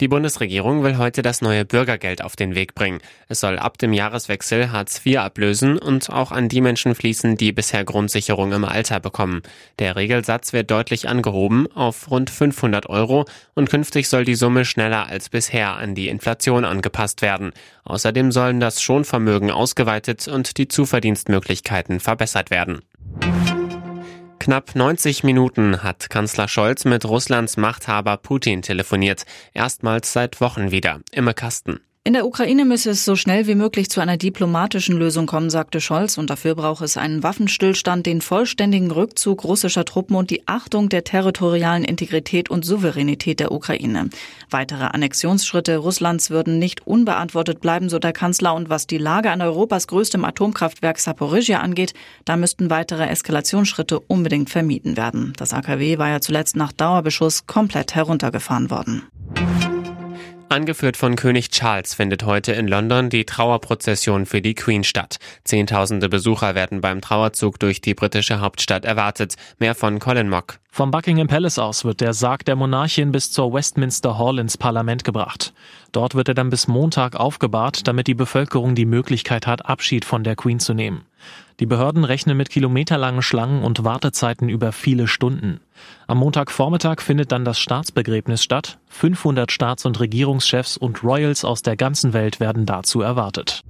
Die Bundesregierung will heute das neue Bürgergeld auf den Weg bringen. Es soll ab dem Jahreswechsel Hartz IV ablösen und auch an die Menschen fließen, die bisher Grundsicherung im Alter bekommen. Der Regelsatz wird deutlich angehoben auf rund 500 Euro und künftig soll die Summe schneller als bisher an die Inflation angepasst werden. Außerdem sollen das Schonvermögen ausgeweitet und die Zuverdienstmöglichkeiten verbessert werden. Knapp 90 Minuten hat Kanzler Scholz mit Russlands Machthaber Putin telefoniert. Erstmals seit Wochen wieder. Imme Kasten. In der Ukraine müsse es so schnell wie möglich zu einer diplomatischen Lösung kommen, sagte Scholz, und dafür braucht es einen Waffenstillstand, den vollständigen Rückzug russischer Truppen und die Achtung der territorialen Integrität und Souveränität der Ukraine. Weitere Annexionsschritte Russlands würden nicht unbeantwortet bleiben, so der Kanzler, und was die Lage an Europas größtem Atomkraftwerk Saporizhia angeht, da müssten weitere Eskalationsschritte unbedingt vermieden werden. Das AKW war ja zuletzt nach Dauerbeschuss komplett heruntergefahren worden. Angeführt von König Charles findet heute in London die Trauerprozession für die Queen statt. Zehntausende Besucher werden beim Trauerzug durch die britische Hauptstadt erwartet. Mehr von Colin Mock. Vom Buckingham Palace aus wird der Sarg der Monarchin bis zur Westminster Hall ins Parlament gebracht. Dort wird er dann bis Montag aufgebahrt, damit die Bevölkerung die Möglichkeit hat, Abschied von der Queen zu nehmen. Die Behörden rechnen mit kilometerlangen Schlangen und Wartezeiten über viele Stunden. Am Montagvormittag findet dann das Staatsbegräbnis statt. 500 Staats- und Regierungschefs und Royals aus der ganzen Welt werden dazu erwartet.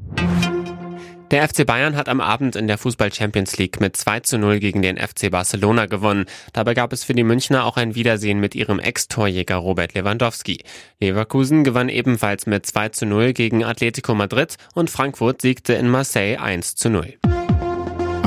Der FC Bayern hat am Abend in der Fußball Champions League mit 2 zu 0 gegen den FC Barcelona gewonnen. Dabei gab es für die Münchner auch ein Wiedersehen mit ihrem Ex-Torjäger Robert Lewandowski. Leverkusen gewann ebenfalls mit 2 zu 0 gegen Atletico Madrid und Frankfurt siegte in Marseille 1 zu 0.